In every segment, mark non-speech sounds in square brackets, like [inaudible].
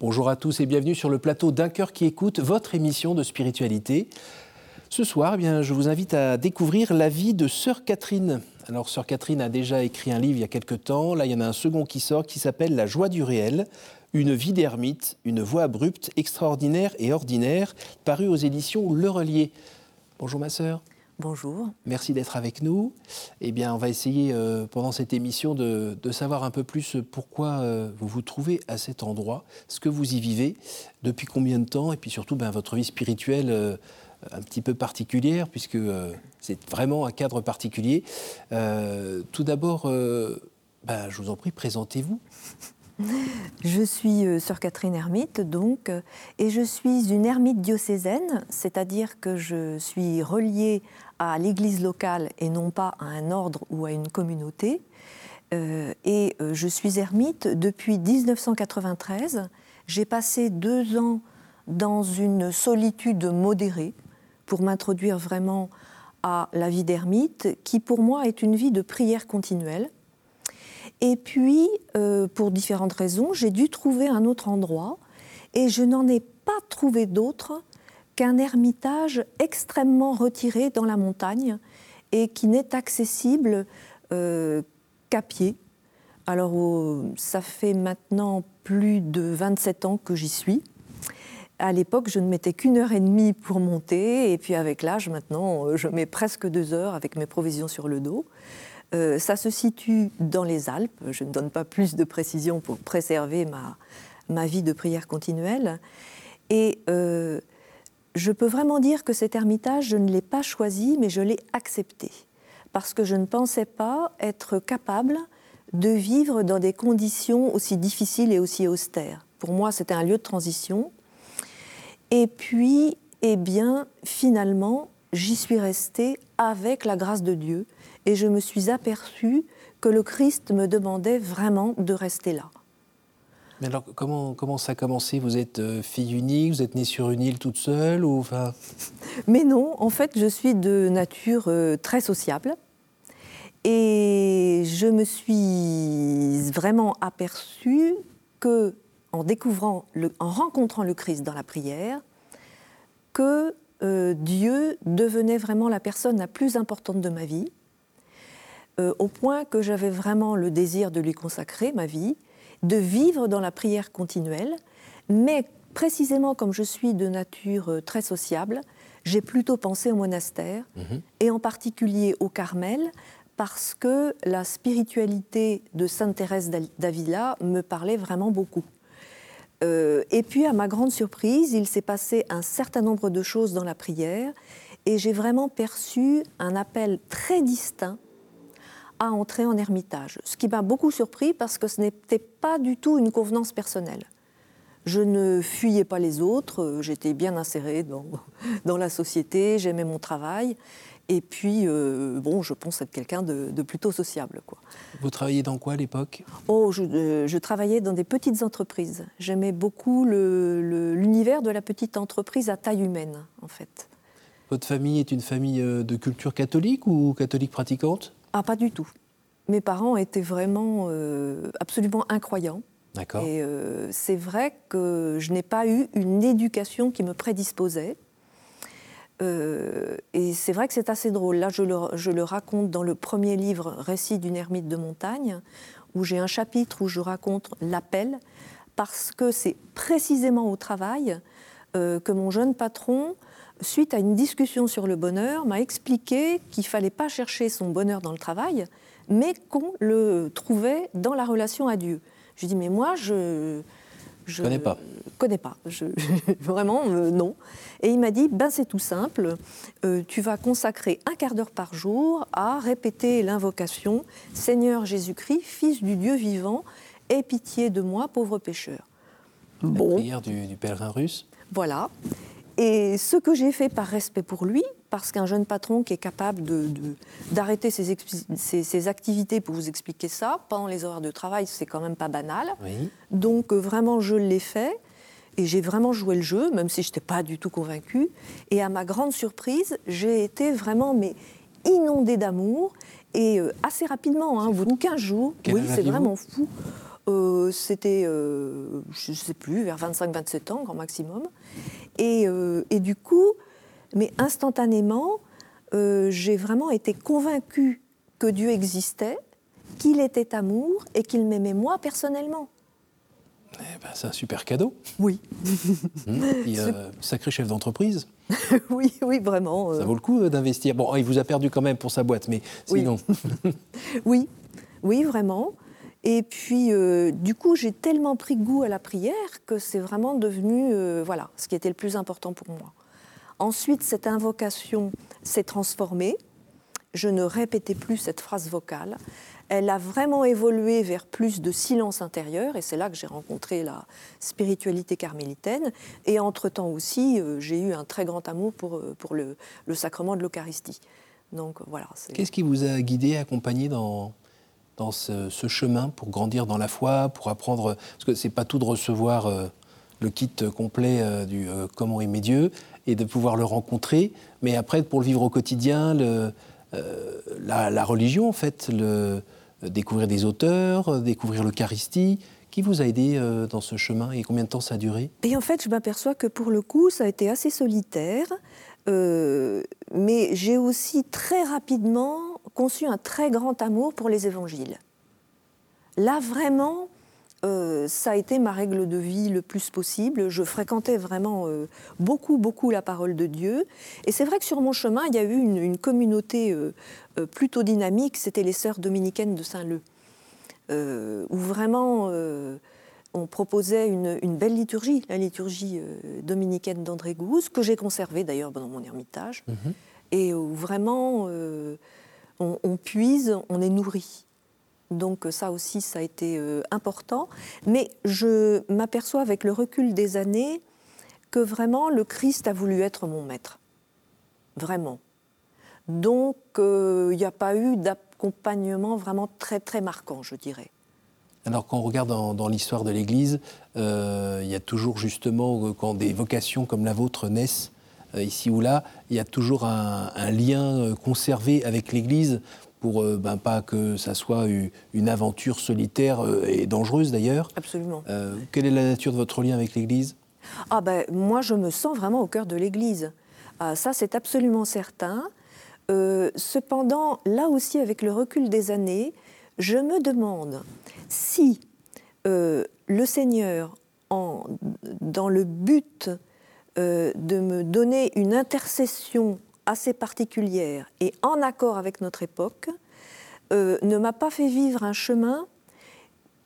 Bonjour à tous et bienvenue sur le plateau d'un cœur qui écoute votre émission de spiritualité. Ce soir, eh bien, je vous invite à découvrir la vie de Sœur Catherine. Alors, Sœur Catherine a déjà écrit un livre il y a quelque temps. Là, il y en a un second qui sort qui s'appelle La joie du réel. Une vie d'ermite, une voix abrupte, extraordinaire et ordinaire, paru aux éditions Le Relier. Bonjour ma sœur. Bonjour. Merci d'être avec nous. Eh bien, on va essayer euh, pendant cette émission de, savoir un peu plus pourquoi euh, vous vous trouvez à cet endroit, ce que vous y vivez, depuis combien de temps, et puis surtout ben, votre vie spirituelle euh, un petit peu particulière, puisque c'est vraiment un cadre particulier. tout d'abord, ben, je vous en prie, présentez-vous. Je suis euh, sœur Catherine Ermite, donc, euh, et je suis une ermite diocésaine, c'est-à-dire que je suis reliée à l'église locale et non pas à un ordre ou à une communauté. Euh, et je suis ermite depuis 1993. J'ai passé deux ans dans une solitude modérée pour m'introduire vraiment à la vie d'ermite, qui pour moi est une vie de prière continuelle et puis, euh, pour différentes raisons, j'ai dû trouver un autre endroit et je n'en ai pas trouvé d'autre qu'un ermitage extrêmement retiré dans la montagne et qui n'est accessible euh, qu'à pied. Alors, ça fait maintenant plus de 27 ans que j'y suis. À l'époque, je ne mettais qu'une heure et demie pour monter, et puis avec l'âge, maintenant, je mets presque deux heures avec mes provisions sur le dos. Euh, ça se situe dans les Alpes. Je ne donne pas plus de précision pour préserver ma, ma vie de prière continuelle. Et euh, je peux vraiment dire que cet ermitage, je ne l'ai pas choisi, mais je l'ai accepté. Parce que je ne pensais pas être capable de vivre dans des conditions aussi difficiles et aussi austères. Pour moi, c'était un lieu de transition. Et puis, eh bien, finalement, j'y suis restée avec la grâce de Dieu et je me suis aperçue que le Christ me demandait vraiment de rester là. Mais alors, comment, comment ça a commencé? Vous êtes euh, fille unique, vous êtes née sur une île toute seule ou enfin... [laughs] Mais non, en fait, je suis de nature euh, très sociable. Et je me suis vraiment aperçue que, en découvrant, le, en rencontrant le Christ dans la prière, que euh, Dieu devenait vraiment la personne la plus importante de ma vie euh, au point que j'avais vraiment le désir de lui consacrer ma vie, de vivre dans la prière continuelle, mais précisément comme je suis de nature euh, très sociable, j'ai plutôt pensé au monastère, mhm. et en particulier au Carmel, parce que la spiritualité de Sainte Thérèse d'Avila me parlait vraiment beaucoup. Euh, et puis, à ma grande surprise, il s'est passé un certain nombre de choses dans la prière, et j'ai vraiment perçu un appel très distinct à entrer en ermitage. Ce qui m'a beaucoup surpris parce que ce n'était pas du tout une convenance personnelle. Je ne fuyais pas les autres, euh, j'étais bien insérée dans, [laughs] dans la société, j'aimais mon travail. Et puis, euh, bon, je pense être quelqu'un de, plutôt sociable. Quoi. Vous travailliez dans quoi à l'époque? Oh, euh, je, travaillais dans des petites entreprises. J'aimais beaucoup l'univers de la petite entreprise à taille humaine, en fait. Votre famille est une famille de culture catholique ou catholique pratiquante? Ah, pas du tout. Mes parents étaient vraiment euh, absolument incroyants. D'accord. Et euh, c'est vrai que je n'ai pas eu une éducation qui me prédisposait. Euh, et c'est vrai que c'est assez drôle. Là, je le, je le, raconte dans le premier livre, Récit d'une ermite de montagne, où j'ai un chapitre où je raconte l'appel, parce que c'est précisément au travail que mon jeune patron suite à une discussion sur le bonheur, m'a expliqué qu'il ne fallait pas chercher son bonheur dans le travail, mais qu'on le trouvait dans la relation à Dieu. Je dis, mais moi, je... Je connais pas. connais pas. [laughs] vraiment, euh, non. Et il m'a dit, ben c'est tout simple, euh, tu vas consacrer un quart d'heure par jour à répéter l'invocation Seigneur Jésus-Christ, Fils du Dieu vivant, aie pitié de moi, pauvre pécheur. La prière du, du pèlerin russe? Voilà. Et ce que j'ai fait par respect pour lui, parce qu'un jeune patron qui est capable d'arrêter de, ses, activités pour vous expliquer ça, pendant les horaires de travail, c'est quand même pas banal. Donc euh, vraiment, je l'ai fait. Et j'ai vraiment joué le jeu, même si je n'étais pas du tout convaincue. Et à ma grande surprise, j'ai été vraiment mais, inondée d'amour. Et euh, assez rapidement, hein, au bout de 15 jours, oui, c'est vraiment fou. C'était, je ne sais plus, vers 25-27 ans, grand maximum. Et, et, du coup, mais instantanément, j'ai vraiment été convaincue que Dieu existait, qu'il était amour et qu'il m'aimait moi personnellement. Eh ben, c'est un super cadeau. Oui. Hum, sacré chef d'entreprise. [laughs] oui, oui, vraiment. Euh. Ça vaut le coup euh, d'investir. Bon, il vous a perdu quand même pour sa boîte, mais sinon. [laughs] Oui, oui, vraiment. Et puis, euh, du coup, j'ai tellement pris goût à la prière que c'est vraiment devenu, voilà, ce qui était le plus important pour moi. Ensuite, cette invocation s'est transformée. Je ne répétais plus cette phrase vocale elle a vraiment évolué vers plus de silence intérieur, et c'est là que j'ai rencontré la spiritualité carmélitaine. Et entre-temps aussi, euh, j'ai eu un très grand amour pour, euh, pour le, sacrement de l'Eucharistie. Donc voilà. Qu'est-ce qui vous a guidé, accompagné dans, dans ce, chemin pour grandir dans la foi, pour apprendre Parce que c'est pas tout de recevoir euh, le kit complet du Comment aimer Dieu et de pouvoir le rencontrer, mais après pour le vivre au quotidien, la, religion en fait, découvrir des auteurs, euh, découvrir l'Eucharistie. Qui vous a aidé euh, dans ce chemin et combien de temps ça a duré? Et en fait, je m'aperçois que pour le coup, ça a été assez solitaire. Euh, mais j'ai aussi très rapidement conçu un très grand amour pour les évangiles. Là, vraiment, euh, ça a été ma règle de vie le plus possible. Je fréquentais vraiment euh, beaucoup, beaucoup la parole de Dieu. Et c'est vrai que sur mon chemin, il y a eu une, communauté euh, plutôt dynamique, c'était les sœurs dominicaines de Saint-Leu, où vraiment on proposait une, belle liturgie, la liturgie dominicaine d'André Gouze, que j'ai conservée d'ailleurs dans mon ermitage, mhm. et où vraiment on puise, on est nourri. Donc ça aussi, ça a été euh, important. Mais je m'aperçois avec le recul des années que vraiment le Christ a voulu être mon maître. Vraiment. Donc euh, il n'y a pas eu d'accompagnement vraiment très très marquant, je dirais. Alors quand on regarde dans, l'histoire de l'Église, euh, il y a toujours justement, quand des vocations comme la vôtre naissent, ici ou là, il y a toujours un lien conservé avec l'Église pour euh, ben, pas que ça soit une aventure solitaire euh, et dangereuse d'ailleurs. Absolument. Euh, quelle est la nature de votre lien avec l'Église? Ah ben, Moi, je me sens vraiment au cœur de l'Église. Ah, ça, c'est absolument certain. cependant, là aussi, avec le recul des années, je me demande si le Seigneur, en, dans le but de me donner une intercession assez particulière et en accord avec notre époque, euh, ne m'a pas fait vivre un chemin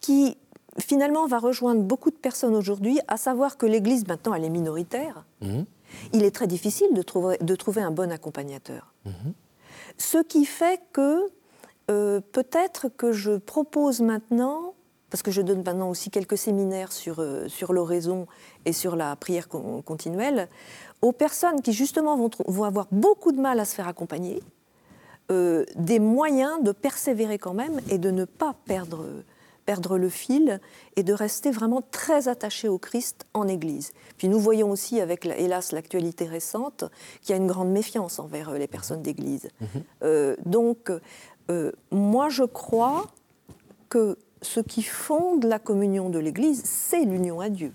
qui finalement va rejoindre beaucoup de personnes aujourd'hui, à savoir que l'Église maintenant elle est minoritaire. Mhm. Il est très difficile de trouver, de trouver un bon accompagnateur. Mhm. Ce qui fait que euh, peut-être que je propose maintenant, parce que je donne maintenant aussi quelques séminaires sur, euh, sur l'oraison et sur la prière continuelle, aux personnes qui justement vont, vont avoir beaucoup de mal à se faire accompagner, euh, des moyens de persévérer quand même et de ne pas perdre, perdre le fil et de rester vraiment très attaché au Christ en Église. Puis nous voyons aussi, avec hélas l'actualité récente, qu'il y a une grande méfiance envers euh, les personnes d'Église. Euh, donc, moi je crois que ce qui fonde la communion de l'Église, c'est l'union à Dieu.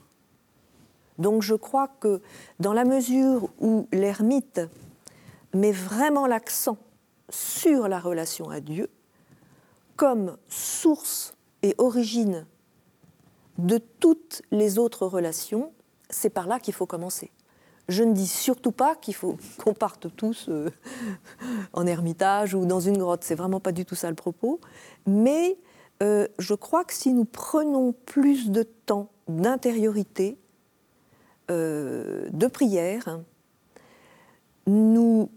Donc je crois que dans la mesure où l'ermite met vraiment l'accent sur la relation à Dieu comme source et origine de toutes les autres relations, c'est par là qu'il faut commencer. Je ne dis surtout pas qu'il faut [laughs] qu'on parte tous euh, [laughs] en ermitage ou dans une grotte, c'est vraiment pas du tout ça le propos, mais euh, je crois que si nous prenons plus de temps d'intériorité, euh, de prière, nous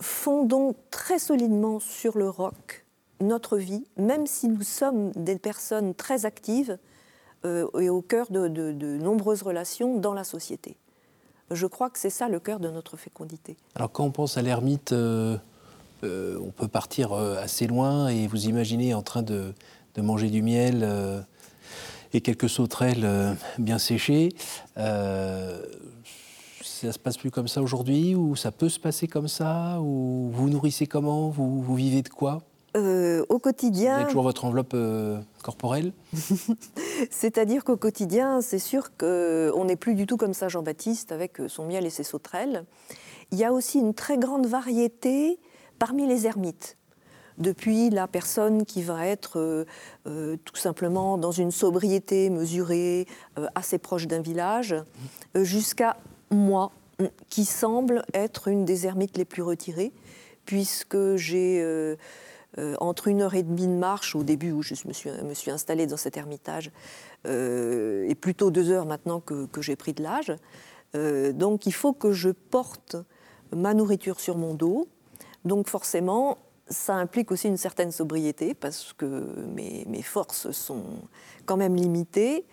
fondons très solidement sur le roc notre vie, même si nous sommes des personnes très actives euh, et au cœur de, nombreuses relations dans la société. Je crois que c'est ça le cœur de notre fécondité. Alors quand on pense à l'ermite, on peut partir assez loin et vous imaginez en train de, de manger du miel et quelques sauterelles euh, bien séchées. Euh, ça se passe plus comme ça aujourd'hui ou ça peut se passer comme ça ou vous nourrissez comment vous, vous, vivez de quoi? Euh, au quotidien. Vous avez toujours votre enveloppe euh, corporelle? [laughs] C'est-à-dire qu'au quotidien, c'est sûr qu'on n'est plus du tout comme ça, Jean-Baptiste, avec son miel et ses sauterelles. Il y a aussi une très grande variété parmi les ermites depuis la personne qui va être tout simplement dans une sobriété mesurée, assez proche d'un village, jusqu'à moi, qui semble être une des ermites les plus retirées, puisque j'ai, euh, euh, entre une heure et demie de marche, au début où je me suis, installée dans cet ermitage, euh, et plutôt deux heures maintenant que, j'ai pris de l'âge. donc il faut que je porte ma nourriture sur mon dos. Donc forcément, ça implique aussi une certaine sobriété, parce que mes, mes forces sont quand même limitées.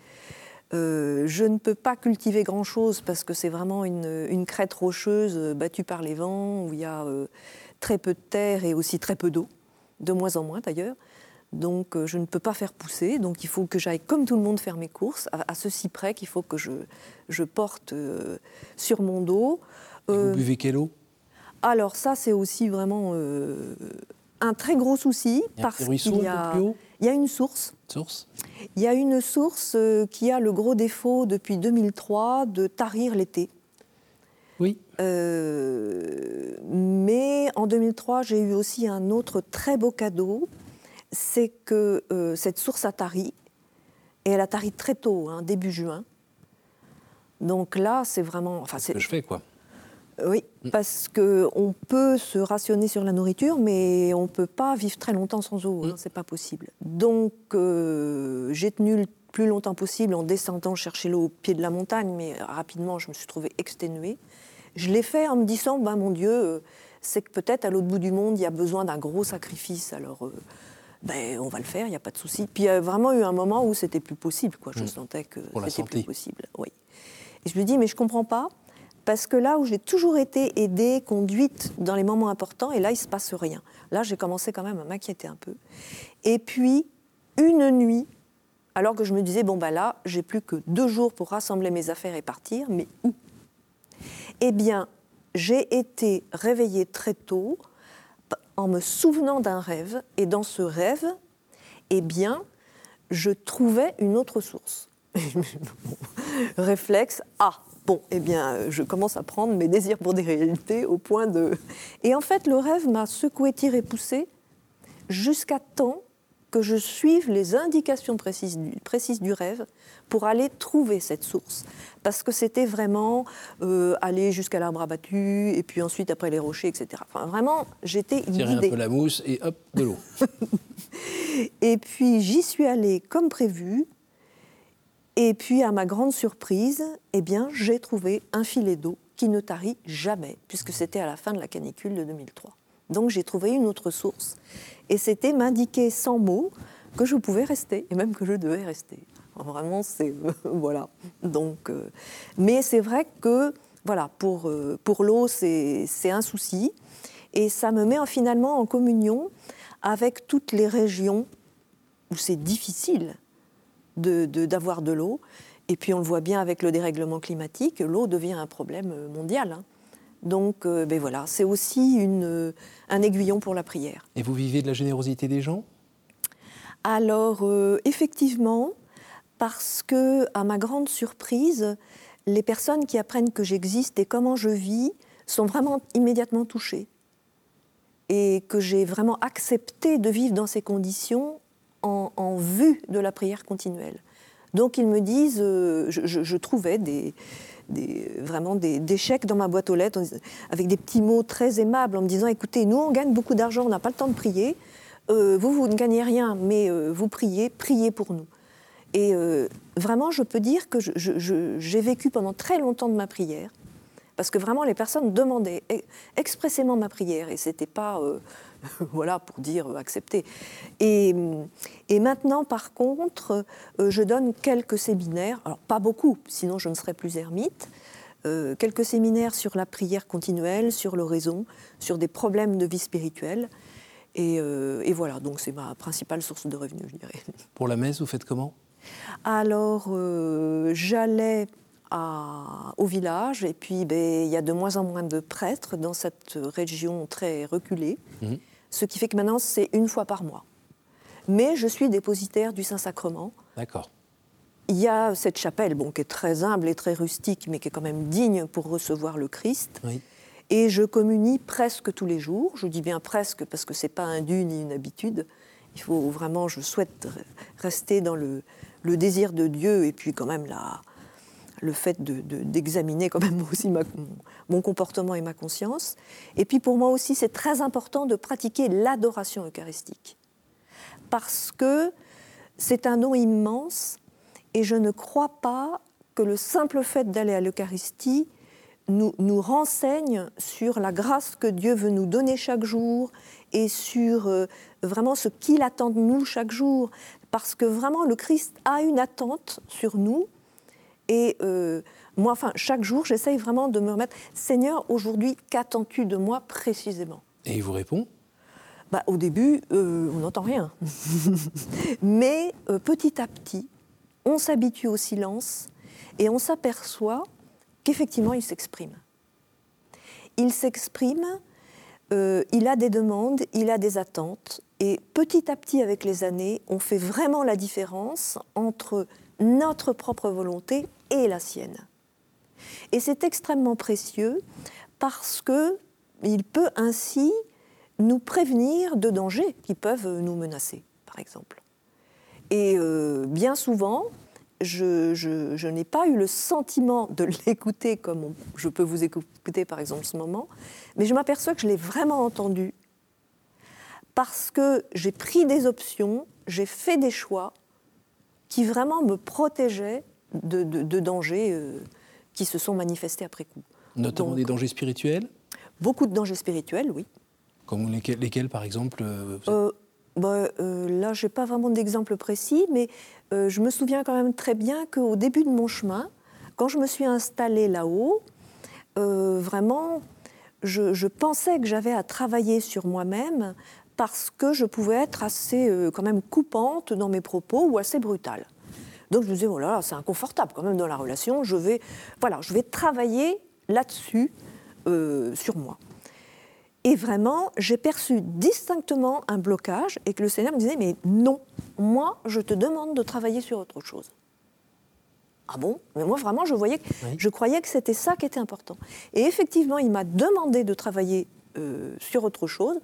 Euh, je ne peux pas cultiver grand-chose parce que c'est vraiment une, crête rocheuse euh, battue par les vents où il y a euh, très peu de terre et aussi très peu d'eau, de moins en moins d'ailleurs. Donc je ne peux pas faire pousser, donc il faut que j'aille comme tout le monde faire mes courses, à, ceci près qu'il faut que je, je porte sur mon dos. vous buvez quelle eau? Alors ça c'est aussi vraiment un très gros souci parce qu'il y a... Il y a une source. Source? Il y a une source euh, qui a le gros défaut depuis 2003 de tarir l'été. Oui. Euh, mais en 2003, j'ai eu aussi un autre très beau cadeau, c'est que euh, cette source a tari, et elle a tari très tôt, hein, début juin. Donc là, c'est vraiment. Enfin, c'est ce que je fais, quoi. Oui, parce qu'on peut se rationner sur la nourriture, mais on ne peut pas vivre très longtemps sans eau, hein, mm. c'est pas possible. Donc euh, j'ai tenu le plus longtemps possible en descendant chercher l'eau au pied de la montagne, mais rapidement je me suis trouvée exténuée. Je l'ai fait en me disant, ben, mon Dieu, c'est que peut-être à l'autre bout du monde, il y a besoin d'un gros sacrifice, alors euh, ben, on va le faire, il n'y a pas de souci. Puis il y a vraiment eu un moment où c'était plus possible, quoi. je mm. sentais que c'était plus possible. Oui. Et je me dis, mais je ne comprends pas parce que là où j'ai toujours été aidée, conduite dans les moments importants, et là, il ne se passe rien. Là, j'ai commencé quand même à m'inquiéter un peu. Et puis, une nuit, alors que je me disais, bon, bah là, j'ai plus que deux jours pour rassembler mes affaires et partir, mais où? Eh bien, j'ai été réveillée très tôt en me souvenant d'un rêve, et dans ce rêve, eh bien, je trouvais une autre source. [laughs] Réflexe, ah, Bon, eh bien, je commence à prendre mes désirs pour des réalités au point de... Et en fait, le rêve m'a secoué, tiré, poussé, jusqu'à temps que je suive les indications précises du, précises du rêve pour aller trouver cette source. Parce que c'était vraiment euh, aller jusqu'à l'arbre abattu, et puis ensuite après les rochers, etc. Enfin, vraiment, j'étais Tirer un peu la mousse et hop, de l'eau. [laughs] et puis j'y suis allée comme prévu, et puis, à ma grande surprise, eh bien, j'ai trouvé un filet d'eau qui ne tarit jamais, puisque c'était à la fin de la canicule de 2003. Donc, j'ai trouvé une autre source, et c'était m'indiquer sans mots que je pouvais rester, et même que je devais rester. Vraiment, c'est [laughs] voilà. Donc, euh, mais c'est vrai que voilà, pour euh, pour l'eau, c'est un souci, et ça me met finalement en communion avec toutes les régions où c'est difficile d'avoir de, l'eau. Et puis on le voit bien avec le dérèglement climatique, l'eau devient un problème mondial. Hein. Donc euh, ben voilà, c'est aussi une, un aiguillon pour la prière. Et vous vivez de la générosité des gens? Alors euh, effectivement, parce que à ma grande surprise, les personnes qui apprennent que j'existe et comment je vis sont vraiment immédiatement touchées. Et que j'ai vraiment accepté de vivre dans ces conditions vue de la prière continuelle. Donc ils me disent, euh, je, trouvais des, vraiment des, chèques dans ma boîte aux lettres avec des petits mots très aimables en me disant, écoutez, nous on gagne beaucoup d'argent, on n'a pas le temps de prier, euh, vous, vous ne gagnez rien, mais euh, vous priez, priez pour nous. Et vraiment, je peux dire que j'ai vécu pendant très longtemps de ma prière, parce que vraiment les personnes demandaient expressément ma prière, et c'était pas [laughs] voilà, pour dire euh, accepter. Et, maintenant, par contre, euh, je donne quelques séminaires, alors pas beaucoup, sinon je ne serais plus ermite, euh, quelques séminaires sur la prière continuelle, sur l'oraison, sur des problèmes de vie spirituelle. Et, voilà, donc c'est ma principale source de revenus, je dirais. Pour la messe, vous faites comment? Alors, j'allais au village. Et puis, ben, il y a de moins en moins de prêtres dans cette région très reculée. Mhm. ce qui fait que maintenant c'est une fois par mois. Mais je suis dépositaire du Saint-Sacrement. D'accord. Il y a cette chapelle, bon, qui est très humble et très rustique, mais qui est quand même digne pour recevoir le Christ. Et je communie presque tous les jours. Je dis bien presque parce que c'est pas un dû ni une habitude. Il faut vraiment, je souhaite rester dans le, désir de Dieu et puis quand même la, le fait d'examiner de, quand même [laughs] aussi mon comportement et ma conscience. Et puis pour moi aussi, c'est très important de pratiquer l'adoration eucharistique. Parce que c'est un don immense et je ne crois pas que le simple fait d'aller à l'Eucharistie nous, nous, renseigne sur la grâce que Dieu veut nous donner chaque jour et sur euh, vraiment ce qu'il attend de nous chaque jour. Parce que vraiment, le Christ a une attente sur nous. Et euh, moi, enfin, chaque jour, j'essaye vraiment de me remettre Seigneur, aujourd'hui, qu'attends-tu de moi précisément? Et il vous répond? Bah, Au début, euh, on n'entend rien. [laughs] Mais petit à petit, on s'habitue au silence et on s'aperçoit qu'effectivement il s'exprime. Il s'exprime, euh, il a des demandes, il a des attentes, et petit à petit avec les années, on fait vraiment la différence entre notre propre volonté et la sienne. Et c'est extrêmement précieux parce que il peut ainsi nous prévenir de dangers qui peuvent nous menacer, par exemple. Et euh, bien souvent, je, n'ai pas eu le sentiment de [laughs] l'écouter comme je peux vous écouter par exemple ce moment, mais je m'aperçois que je l'ai vraiment entendu parce que j'ai pris des options, j'ai fait des choix qui vraiment me protégeaient de, dangers euh, qui se sont manifestés après coup. Notamment des dangers spirituels Beaucoup de dangers spirituels, oui. Comme lesquels, par exemple euh, bah, euh, là, je n'ai pas vraiment d'exemple précis, mais je me souviens quand même très bien qu'au début de mon chemin, quand je me suis installée là-haut, vraiment, je, pensais que j'avais à travailler sur moi-même parce que je pouvais être assez quand même coupante dans mes propos ou assez brutale. Donc je me disais, oh là là, c'est inconfortable quand même dans la relation, je vais, voilà, je vais travailler là-dessus sur moi. Et vraiment, j'ai perçu distinctement un blocage et que le Seigneur me disait, mais non, moi, je te demande de travailler sur autre chose. Ah bon? Mais moi, vraiment, je, voyais, je croyais que c'était ça qui était important. Et effectivement, il m'a demandé de travailler euh, sur autre chose,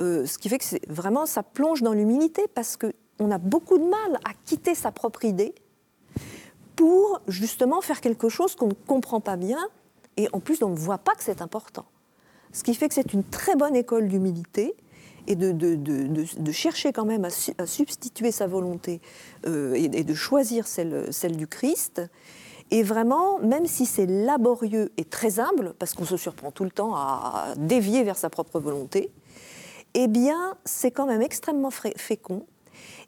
euh, ce qui fait que vraiment, ça plonge dans l'humilité parce qu'on a beaucoup de mal à quitter sa propre idée pour justement faire quelque chose qu'on ne comprend pas bien et en plus on ne voit pas que c'est important. Ce qui fait que c'est une très bonne école d'humilité et de, chercher quand même à, substituer sa volonté euh, et, de choisir celle, celle du Christ. Et vraiment, même si c'est laborieux et très humble, parce qu'on se surprend tout le temps à dévier vers sa propre volonté, eh bien, c'est quand même extrêmement fécond.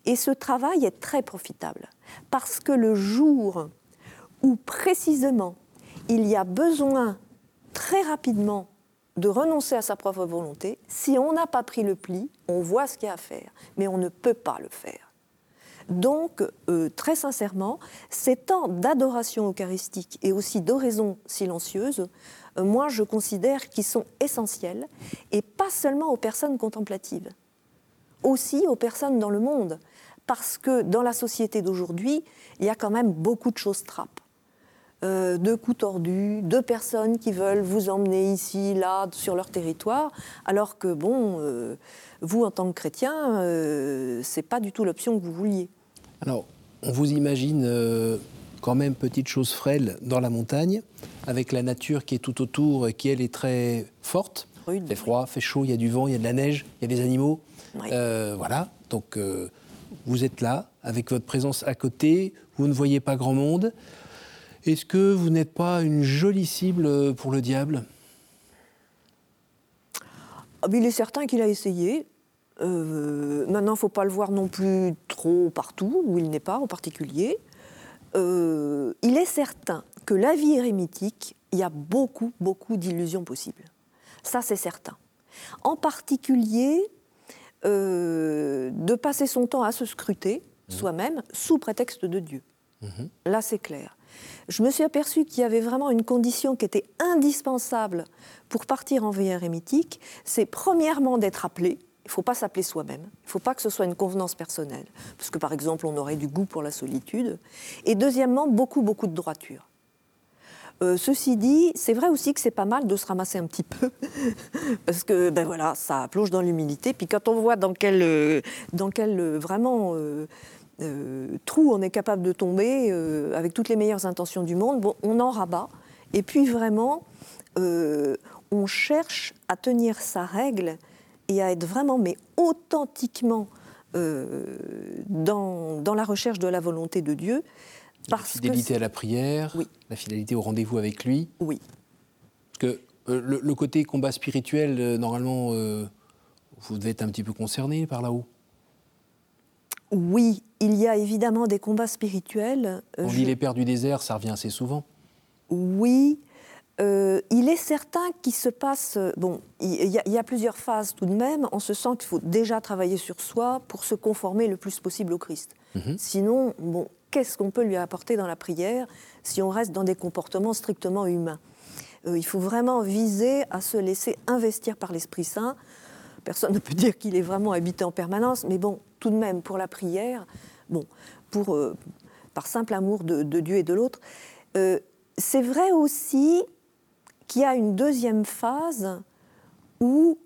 Et ce travail est très profitable. Parce que le jour où précisément il y a besoin très rapidement de renoncer à sa propre volonté. Si on n'a pas pris le pli, on voit ce qu'il y a à faire, mais on ne peut pas le faire. Donc, euh, très sincèrement, ces temps d'adoration eucharistique et aussi d'oraison silencieuse, euh, moi je considère qu'ils sont essentiels, et pas seulement aux personnes contemplatives, aussi aux personnes dans le monde, parce que dans la société d'aujourd'hui, il y a quand même beaucoup de choses trappes. Euh, de coups tordus, de personnes qui veulent vous emmener ici, là, sur leur territoire, alors que, bon, euh, vous, en tant que chrétien, euh, c'est pas du tout l'option que vous vouliez. Alors, on vous imagine quand même petite chose frêle dans la montagne, avec la nature qui est tout autour et qui, elle, est très forte. Il fait froid, fait chaud, il y a du vent, il y a de la neige, il y a des animaux. voilà, donc vous êtes là, avec votre présence à côté, vous ne voyez pas grand monde. Est-ce que vous n'êtes pas une jolie cible pour le diable? Ah, Il est certain qu'il a essayé. Euh, maintenant, il ne faut pas le voir non plus trop partout, où il n'est pas en particulier. Euh, il est certain que la vie érémitique, il y a beaucoup, beaucoup d'illusions possibles. Ça, c'est certain. En particulier, euh, de passer son temps à se scruter mmh. soi-même sous prétexte de Dieu. Mmh. Là, c'est clair je me suis aperçue qu'il y avait vraiment une condition qui était indispensable pour partir en veille érémitique, c'est premièrement d'être appelé, Il ne faut pas s'appeler soi-même. Il ne faut pas que ce soit une convenance personnelle. Parce que, par exemple, on aurait du goût pour la solitude. Et deuxièmement, beaucoup, beaucoup de droiture. Euh, ceci dit, c'est vrai aussi que c'est pas mal de se ramasser un petit peu, [laughs] parce que ben voilà, ça plonge dans l'humilité. Puis quand on voit dans quel, euh, dans quel euh, vraiment trou on est capable de tomber, avec toutes les meilleures intentions du monde, bon, on en rabat. Et puis vraiment, on cherche à tenir sa règle et à être vraiment, mais authentiquement dans, dans la recherche de la volonté de Dieu la fidélité à la prière, la fidélité au rendez-vous avec lui. Oui. Parce que euh, le, côté combat spirituel, euh, normalement, euh, vous devez être un petit peu concerné par là-haut. Oui, il y a évidemment des combats spirituels. On dit les pères du désert, ça revient assez souvent. Oui, il est certain qu'il se passe. Bon, il y, a, plusieurs phases tout de même, en ce sens qu'il faut déjà travailler sur soi pour se conformer le plus possible au Christ. Mhm. Sinon, bon, qu'est-ce qu'on peut lui apporter dans la prière si on reste dans des comportements strictement humains euh, Il faut vraiment viser à se laisser investir par l'Esprit Saint. Personne [laughs] ne peut dire qu'il est vraiment habité en permanence, mais bon, tout de même, pour la prière, bon, euh, par simple amour de, Dieu et de l'autre, euh, c'est vrai aussi qu'il y a une deuxième phase où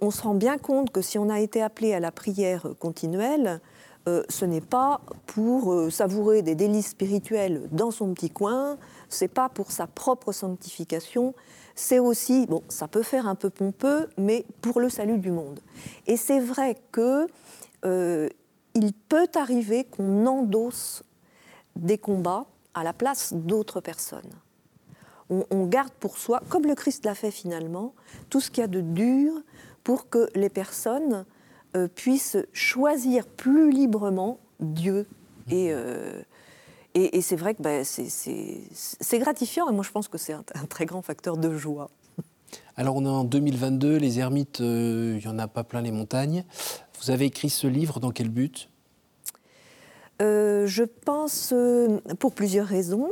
on se rend bien compte que si on a été appelé à la prière continuelle, euh, ce n'est pas pour euh, savourer des délices spirituels dans son petit coin, c'est pas pour sa propre sanctification, c'est aussi, bon, ça peut faire un peu pompeux, mais pour le salut du monde. Et c'est vrai que euh, il peut arriver qu'on endosse des combats à la place d'autres personnes. On, on, garde pour soi, comme le Christ l'a fait finalement, tout ce qu'il y a de dur pour que les personnes euh, puissent choisir plus librement Dieu. Et, euh, et, c'est vrai que ben, c'est gratifiant et moi je pense que c'est un, très grand facteur de joie. Alors on est en 2022, les ermites, euh, il n'y en a pas plein les montagnes. Vous avez écrit ce livre dans quel but? Je pense pour plusieurs raisons.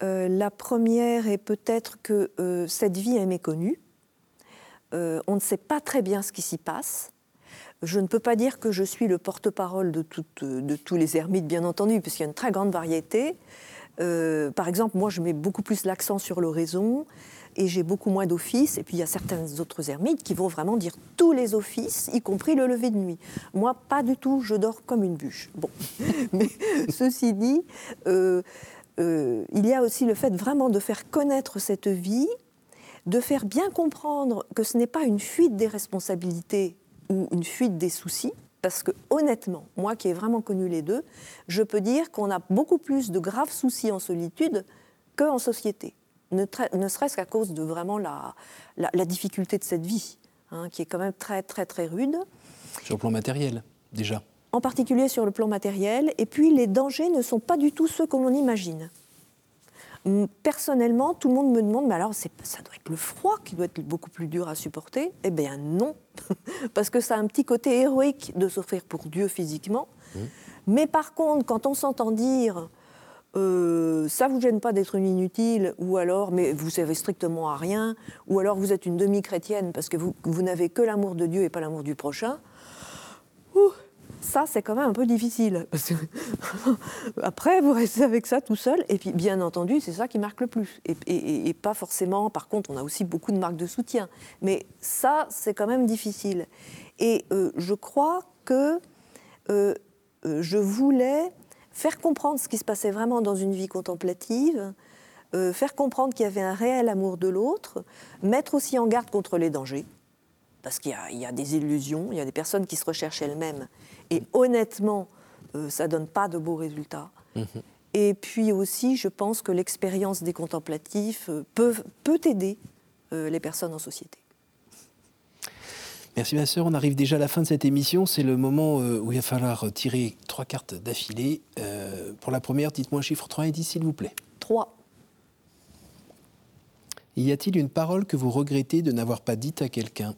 la première est peut-être que cette vie est méconnue. on ne sait pas très bien ce qui s'y passe. Je ne peux pas dire que je suis le porte-parole de, de, tous les ermites, bien entendu, puisqu'il y a une très grande variété. Euh, par exemple, moi, je mets beaucoup plus l'accent sur l'oraison et j'ai beaucoup moins d'offices. Et puis, il y a certains autres ermites qui vont vraiment dire tous les offices, y compris le lever de nuit. Moi, pas du tout, je dors comme une bûche. Bon. [laughs] Mais ceci dit, euh, euh, il y a aussi le fait vraiment de faire connaître cette vie, de faire bien comprendre que ce n'est pas une fuite des responsabilités ou une fuite des soucis, parce que honnêtement, moi qui ai vraiment connu les deux, je peux dire qu'on a beaucoup plus de graves soucis en solitude qu'en société, ne, serait-ce qu'à cause de vraiment la, la, difficulté de cette vie, hein, qui est quand même très très très rude. Sur le plan matériel, déjà En particulier sur le plan matériel, et puis les dangers ne sont pas du tout ceux que l'on imagine. Personnellement, tout le monde me demande, mais alors ça doit être le froid qui doit être beaucoup plus dur à supporter Eh bien non, [laughs] parce que ça a un petit côté héroïque de souffrir pour Dieu physiquement. Mmh. Mais par contre, quand on s'entend dire, euh, ça vous gêne pas d'être une inutile, ou alors, mais vous servez strictement à rien, ou alors vous êtes une demi-chrétienne parce que vous, vous n'avez que l'amour de Dieu et pas l'amour du prochain, ça, c'est quand même un peu difficile. [laughs] Après, vous restez avec ça tout seul. Et puis, bien entendu, c'est ça qui marque le plus. Et, pas forcément, par contre, on a aussi beaucoup de marques de soutien. Mais ça, c'est quand même difficile. Et euh, je crois que euh, euh, je voulais faire comprendre ce qui se passait vraiment dans une vie contemplative, faire comprendre qu'il y avait un réel amour de l'autre, mettre aussi en garde contre les dangers parce qu'il y, a des illusions, il y a des personnes qui se recherchent elles-mêmes et honnêtement, euh, ça donne pas de beaux résultats. Mhm. Et puis aussi, je pense que l'expérience des contemplatifs euh, peut, peut aider euh, les personnes en société. Merci ma sœur, on arrive déjà à la fin de cette émission. C'est le moment où il va falloir tirer trois cartes d'affilée. pour la première, dites-moi un chiffre 3 et 10 s'il vous plaît. 3. Y a-t-il une parole que vous regrettez de n'avoir pas dite à quelqu'un?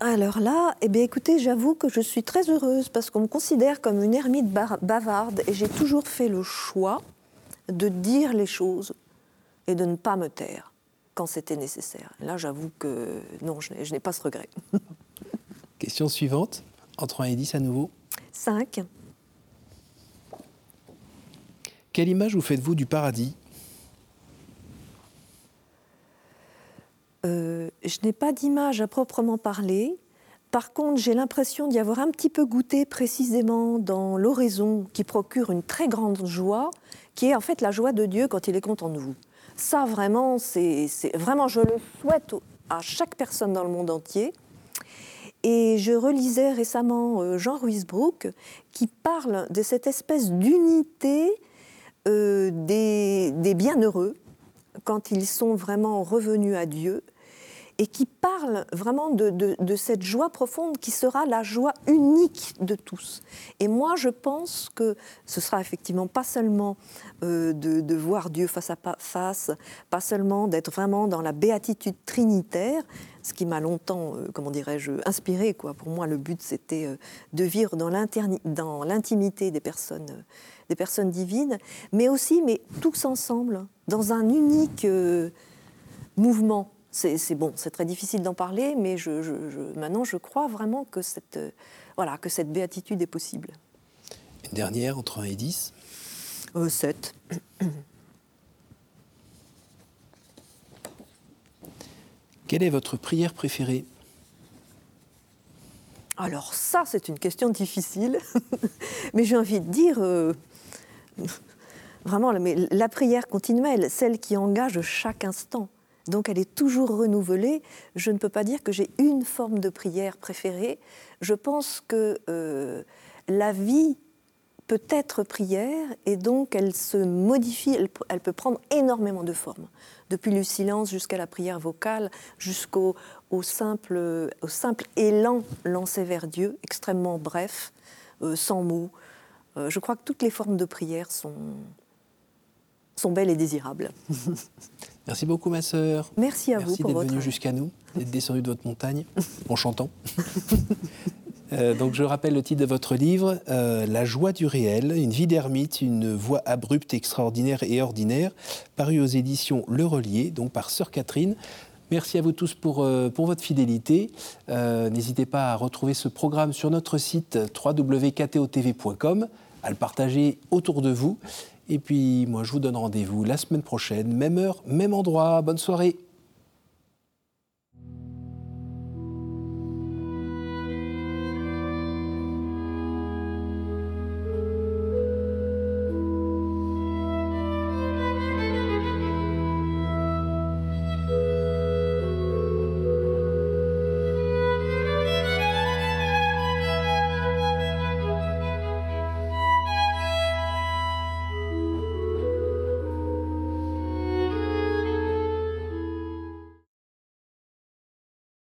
Alors là, eh bien écoutez, j'avoue que je suis très heureuse parce qu'on me considère comme une ermite bavarde et j'ai toujours fait le choix de dire les choses et de ne pas me taire. quand c'était nécessaire. Là, j'avoue que non, je n'ai pas ce regret. [laughs] Question suivante, entre 1 et 10 à nouveau. 5. Quelle image vous faites-vous du paradis? Euh, Je n'ai pas d'image à proprement parler. Par contre, j'ai l'impression d'y avoir un petit peu goûté précisément dans l'oraison qui procure une très grande joie, qui est en fait la joie de Dieu quand il est content de vous. Ça, vraiment, c'est vraiment, je le souhaite à chaque personne dans le monde entier. Et je relisais récemment euh, Jean Ruisbrook qui parle de cette espèce d'unité euh, des, des bienheureux quand ils sont vraiment revenus à Dieu et qui parle vraiment de, cette joie profonde qui sera la joie unique de tous. Et moi, je pense que ce sera effectivement pas seulement euh, de, voir Dieu face à face, pas sellement d'être vraiment dans la béatitude trinitaire, ce qui m'a longtemps, euh, comment dirais-je, inspiré. Quoi. Pour moi, le but, c'était euh, de vivre dans l'intimité des personnes, des personnes divines, mais aussi, mais tous ensemble, dans un unique mouvement c'est bon, c'est très difficile d'en parler, mais maintenant je crois vraiment que cette, voilà, que cette béatitude est possible. Une dernière, entre 1 et 10 euh, 7. Quelle est votre prière préférée? Alors ça, c'est une question difficile, [laughs] mais j'ai envie de dire, euh, [laughs] vraiment, la prière continuelle, celle qui engage chaque instant donc elle est toujours renouvelée. Je ne peux pas dire que j'ai une forme de prière préférée. Je pense que euh, la vie peut être prière et donc elle se modifie, elle, peut prendre énormément de formes. Depuis le silence jusqu'à la prière vocale, jusqu'au simple, au simple élan lancé vers Dieu, extrêmement bref, euh, sans mots. Euh, je crois que toutes les formes de prière sont, sont belles et désirables. [laughs] Merci beaucoup, ma sœur. Merci à vous pour votre... d'être venue jusqu'à nous, d'être descendue de votre montagne [laughs] en chantant. [laughs] Euh, donc je rappelle le titre de votre livre, euh, La joie du réel, une vie d'ermite, une voix abrupte, extraordinaire et ordinaire, paru aux éditions Le Relier, donc par Sœur Catherine. Merci à vous tous pour, euh, pour votre fidélité. N'hésitez pas à retrouver ce programme sur notre site www.ktotv.com, à le partager autour de vous. Et puis moi, je vous donne rendez-vous la semaine prochaine, même heure, même endroit. Bonne soirée.